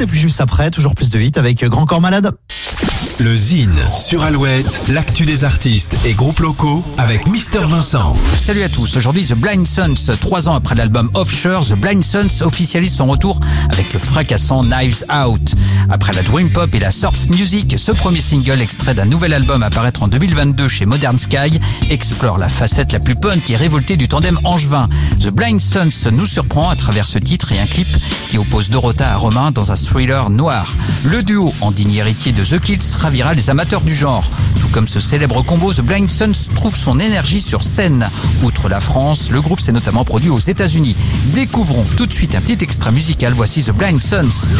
Et puis juste après, toujours plus de vite avec Grand Corps Malade. Le Zine sur Alouette, l'actu des artistes et groupes locaux avec Mister Vincent. Salut à tous, aujourd'hui The Blind Sons, trois ans après l'album Offshore, The Blind Sons officialise son retour avec le fracassant Knives Out. Après la Dream Pop et la Surf Music, ce premier single extrait d'un nouvel album à paraître en 2022 chez Modern Sky explore la facette la plus punk et révoltée du tandem angevin. The Blind Sons nous surprend à travers ce titre et un clip qui oppose Dorota à Romain dans un thriller noir. Le duo, en digne héritier de The Kills, ravira les amateurs du genre. Tout comme ce célèbre combo, The Blind Sons trouve son énergie sur scène. Outre la France, le groupe s'est notamment produit aux États-Unis. Découvrons tout de suite un petit extra musical. Voici The Blind Sons.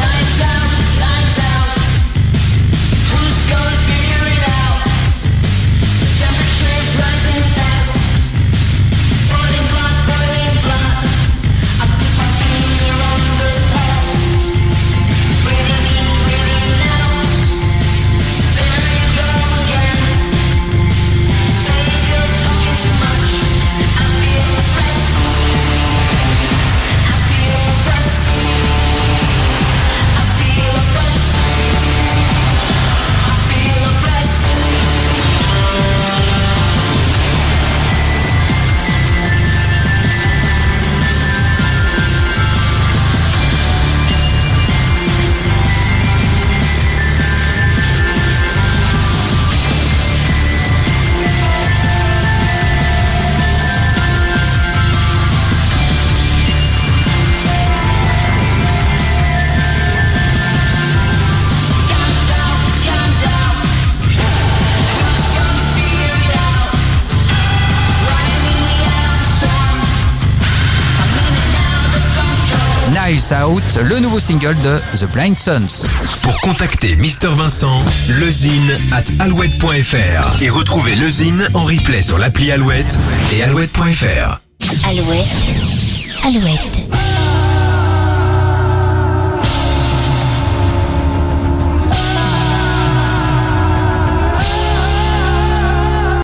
Out, le nouveau single de The Blind Sons. Pour contacter Mister Vincent, lezine at alouette.fr et retrouver lezine en replay sur l'appli Alouette et alouette.fr. Alouette. Alouette.